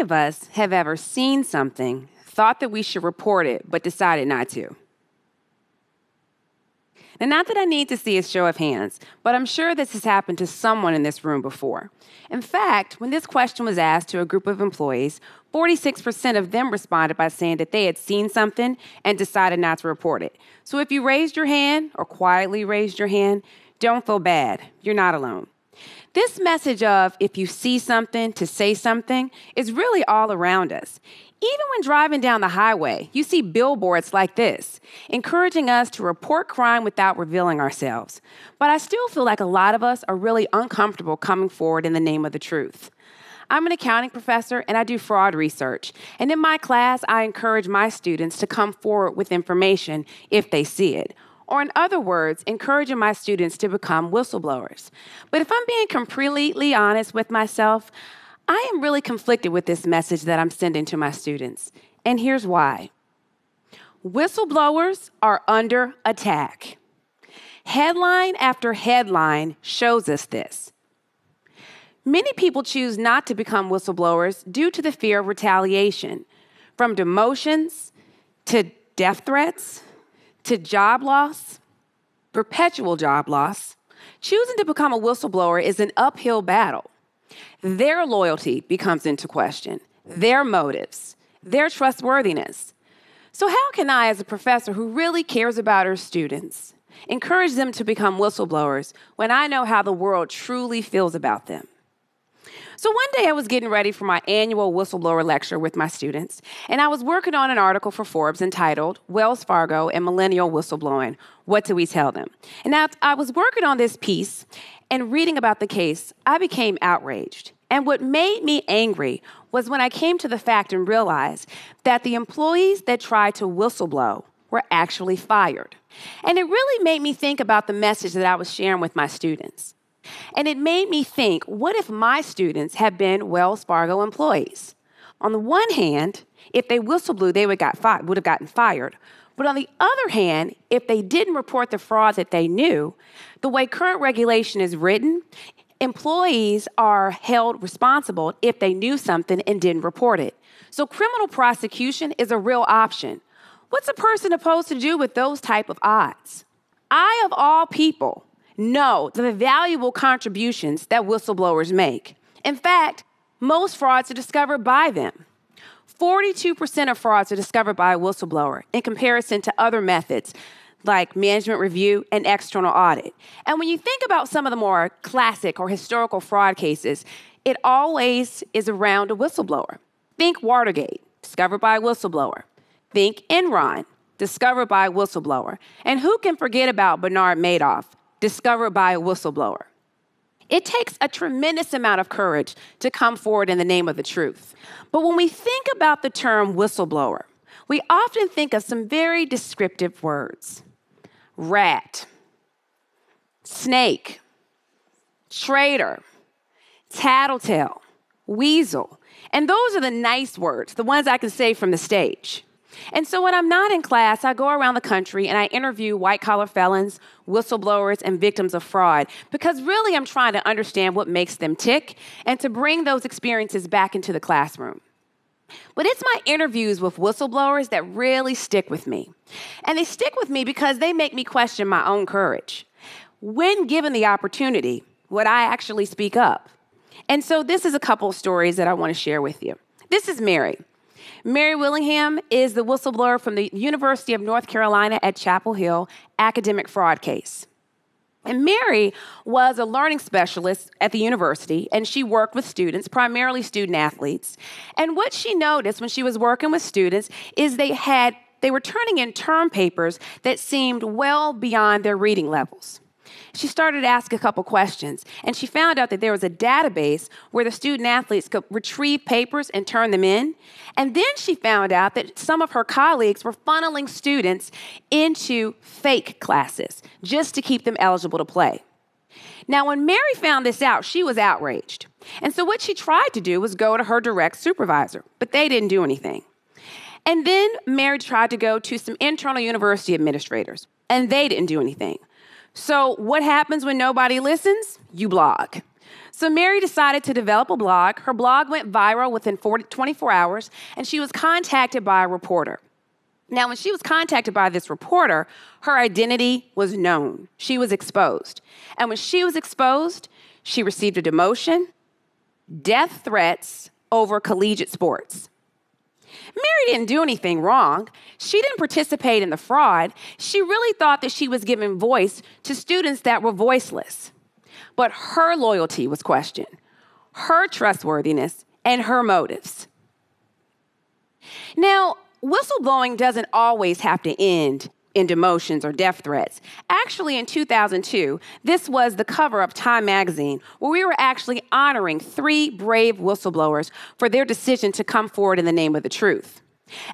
of us have ever seen something, thought that we should report it, but decided not to? And not that I need to see a show of hands, but I'm sure this has happened to someone in this room before. In fact, when this question was asked to a group of employees, 46% of them responded by saying that they had seen something and decided not to report it. So if you raised your hand or quietly raised your hand, don't feel bad. You're not alone. This message of if you see something to say something is really all around us. Even when driving down the highway, you see billboards like this, encouraging us to report crime without revealing ourselves. But I still feel like a lot of us are really uncomfortable coming forward in the name of the truth. I'm an accounting professor and I do fraud research. And in my class, I encourage my students to come forward with information if they see it or in other words, encouraging my students to become whistleblowers. But if I'm being completely honest with myself, I am really conflicted with this message that I'm sending to my students. And here's why whistleblowers are under attack. Headline after headline shows us this. Many people choose not to become whistleblowers due to the fear of retaliation, from demotions to death threats to job loss, perpetual job loss, choosing to become a whistleblower is an uphill battle. Their loyalty becomes into question, their motives, their trustworthiness. So, how can I, as a professor who really cares about her students, encourage them to become whistleblowers when I know how the world truly feels about them? So one day I was getting ready for my annual whistleblower lecture with my students, and I was working on an article for Forbes entitled Wells Fargo and Millennial Whistleblowing What Do We Tell Them? And now I was working on this piece and reading about the case, I became outraged. And what made me angry was when I came to the fact and realized that the employees that tried to whistleblow were actually fired. And it really made me think about the message that I was sharing with my students. And it made me think what if my students had been Wells Fargo employees? On the one hand, if they whistleblew, they would, got fi- would have gotten fired. But on the other hand, if they didn't report the fraud that they knew, the way current regulation is written, employees are held responsible if they knew something and didn't report it. So criminal prosecution is a real option. What's a person supposed to do with those type of odds? I, of all people, know the valuable contributions that whistleblowers make. In fact, most frauds are discovered by them. 42% of frauds are discovered by a whistleblower in comparison to other methods like management review and external audit. And when you think about some of the more classic or historical fraud cases, it always is around a whistleblower. Think Watergate, discovered by a whistleblower. Think Enron, discovered by a whistleblower. And who can forget about Bernard Madoff, discovered by a whistleblower. It takes a tremendous amount of courage to come forward in the name of the truth. But when we think about the term whistleblower, we often think of some very descriptive words rat, snake, traitor, tattletale, weasel. And those are the nice words, the ones I can say from the stage. And so when I'm not in class, I go around the country and I interview white collar felons, whistleblowers, and victims of fraud because really I'm trying to understand what makes them tick and to bring those experiences back into the classroom. But it's my interviews with whistleblowers that really stick with me. And they stick with me because they make me question my own courage. When given the opportunity, would I actually speak up? And so this is a couple of stories that I want to share with you. This is Mary. Mary Willingham is the whistleblower from the University of North Carolina at Chapel Hill academic fraud case. And Mary was a learning specialist at the university, and she worked with students, primarily student athletes. And what she noticed when she was working with students is they had they were turning in term papers that seemed well beyond their reading levels. She started to ask a couple questions, and she found out that there was a database where the student athletes could retrieve papers and turn them in. And then she found out that some of her colleagues were funneling students into fake classes just to keep them eligible to play. Now, when Mary found this out, she was outraged. And so, what she tried to do was go to her direct supervisor, but they didn't do anything. And then Mary tried to go to some internal university administrators, and they didn't do anything. So, what happens when nobody listens? You blog. So Mary decided to develop a blog. Her blog went viral within 40, 24 hours, and she was contacted by a reporter. Now, when she was contacted by this reporter, her identity was known. She was exposed. And when she was exposed, she received a demotion, death threats over collegiate sports. Mary didn't do anything wrong. She didn't participate in the fraud. She really thought that she was giving voice to students that were voiceless. But her loyalty was questioned, her trustworthiness, and her motives. Now, whistleblowing doesn't always have to end in demotions or death threats. Actually, in 2002, this was the cover of Time magazine, where we were actually honoring three brave whistleblowers for their decision to come forward in the name of the truth.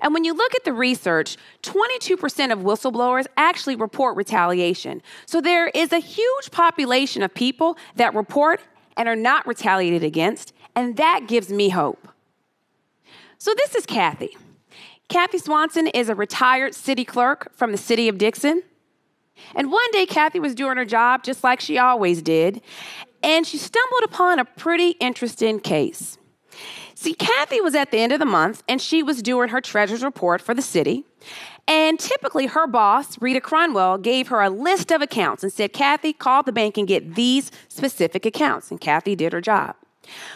And when you look at the research, 22% of whistleblowers actually report retaliation. So there is a huge population of people that report and are not retaliated against, and that gives me hope. So this is Kathy. Kathy Swanson is a retired city clerk from the city of Dixon. And one day, Kathy was doing her job just like she always did, and she stumbled upon a pretty interesting case. See, Kathy was at the end of the month and she was doing her treasurer's report for the city. And typically, her boss, Rita Crundwell, gave her a list of accounts and said, Kathy, call the bank and get these specific accounts. And Kathy did her job.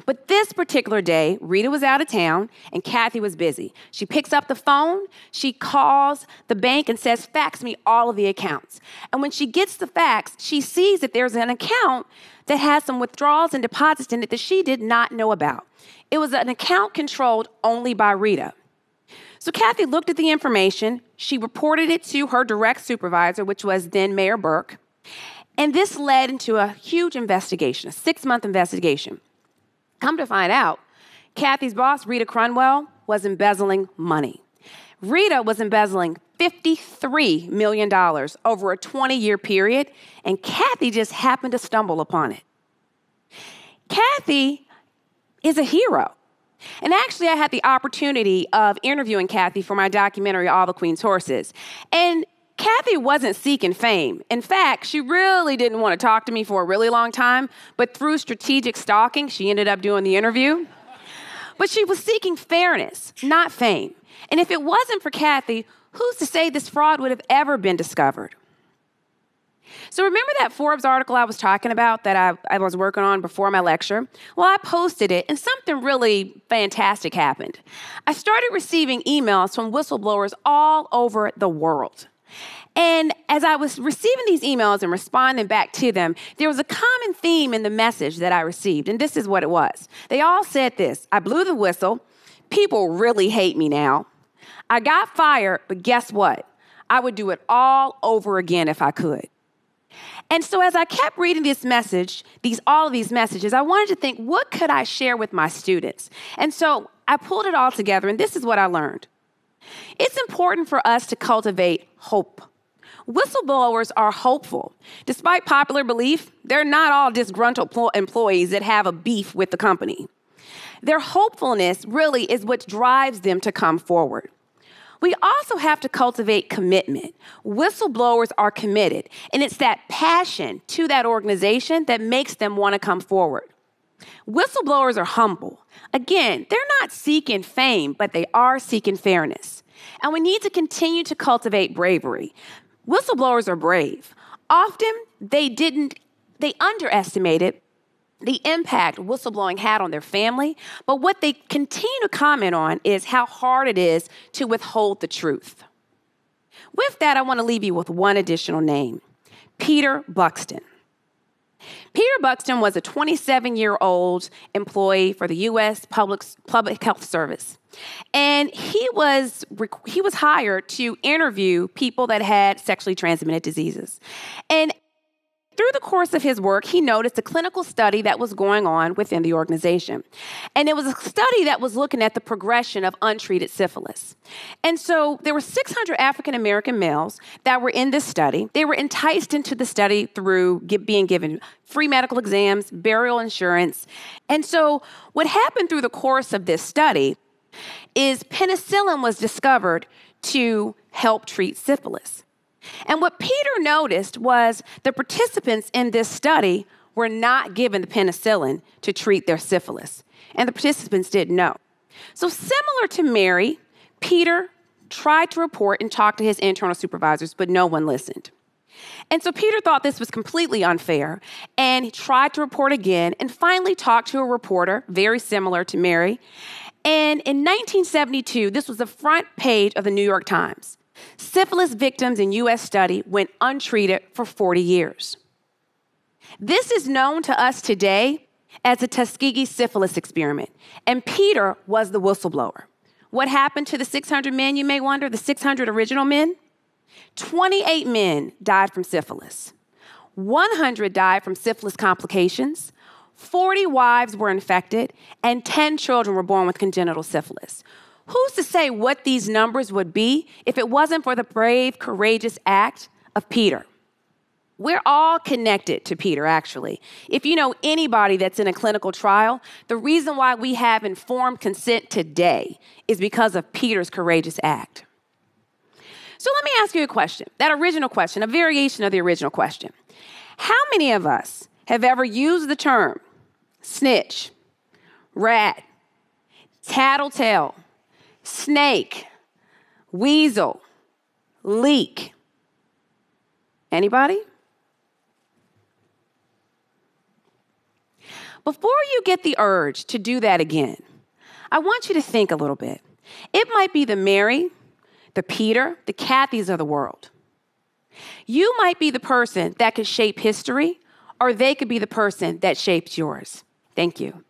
But this particular day, Rita was out of town and Kathy was busy. She picks up the phone, she calls the bank and says, Fax me all of the accounts. And when she gets the fax, she sees that there's an account that has some withdrawals and deposits in it that she did not know about. It was an account controlled only by Rita. So Kathy looked at the information, she reported it to her direct supervisor, which was then Mayor Burke. And this led into a huge investigation, a six month investigation. Come to find out, Kathy's boss, Rita Crundwell, was embezzling money. Rita was embezzling $53 million over a 20 year period, and Kathy just happened to stumble upon it. Kathy is a hero. And actually, I had the opportunity of interviewing Kathy for my documentary, All the Queen's Horses. And Kathy wasn't seeking fame. In fact, she really didn't want to talk to me for a really long time, but through strategic stalking, she ended up doing the interview. But she was seeking fairness, not fame. And if it wasn't for Kathy, who's to say this fraud would have ever been discovered? So, remember that Forbes article I was talking about that I, I, was working on before my lecture? Well, I posted it, and something really fantastic happened. I started receiving emails from whistleblowers all over the world. And as I was receiving these emails and responding back to them, there was a common theme in the message that I received, and this is what it was. They all said this I blew the whistle. People really hate me now. I got fired, but guess what? I would do it all over again if I could. And so as I kept reading this message, these all of these messages, I wanted to think, what could I share with my students? And so I pulled it all together, and this is what I learned. It's important for us to cultivate hope. Whistleblowers are hopeful. Despite popular belief, they're not all disgruntled employees that have a beef with the company. Their hopefulness really is what drives them to come forward. We also have to cultivate commitment. Whistleblowers are committed, and it's that passion to that organization that makes them want to come forward. Whistleblowers are humble. Again, they're not seeking fame, but they are seeking fairness. And we need to continue to cultivate bravery. Whistleblowers are brave. Often they didn't, they underestimated the impact whistleblowing had on their family, but what they continue to comment on is how hard it is to withhold the truth. With that, I want to leave you with one additional name Peter Buxtun. Peter Buxtun was a 27 year old employee for the U.S. Public, Public Health Service. And he was, he was hired to interview people that had sexually transmitted diseases. And through the course of his work, he noticed a clinical study that was going on within the organization. And it was a study that was looking at the progression of untreated syphilis. And so there were 600 African American males that were in this study. They were enticed into the study through being given free medical exams, burial insurance. And so what happened through the course of this study is penicillin was discovered to help treat syphilis. And what Peter noticed was the participants in this study were not given the penicillin to treat their syphilis, and the participants didn't know. So, similar to Mary, Peter tried to report and talk to his internal supervisors, but no one listened. And so Peter thought this was completely unfair and he tried to report again and finally talked to a reporter, very similar to Mary. And in 1972, this was the front page of the New York Times. Syphilis victims in US study went untreated for 40 years. This is known to us today as the Tuskegee syphilis experiment, and Peter was the whistleblower. What happened to the 600 men, you may wonder, the 600 original men? 28 men died from syphilis. 100 died from syphilis complications. 40 wives were infected, and 10 children were born with congenital syphilis. Who's to say what these numbers would be if it wasn't for the brave, courageous act of Peter? We're all connected to Peter, actually. If you know anybody that's in a clinical trial, the reason why we have informed consent today is because of Peter's courageous act. So let me ask you a question that original question, a variation of the original question. How many of us have ever used the term snitch, rat, tattletale, snake, weasel, leak? Anybody? Before you get the urge to do that again, I want you to think a little bit. It might be the Mary, the Peter, the Kathys of the world. You might be the person that could shape history, or they could be the person that shapes yours. Thank you.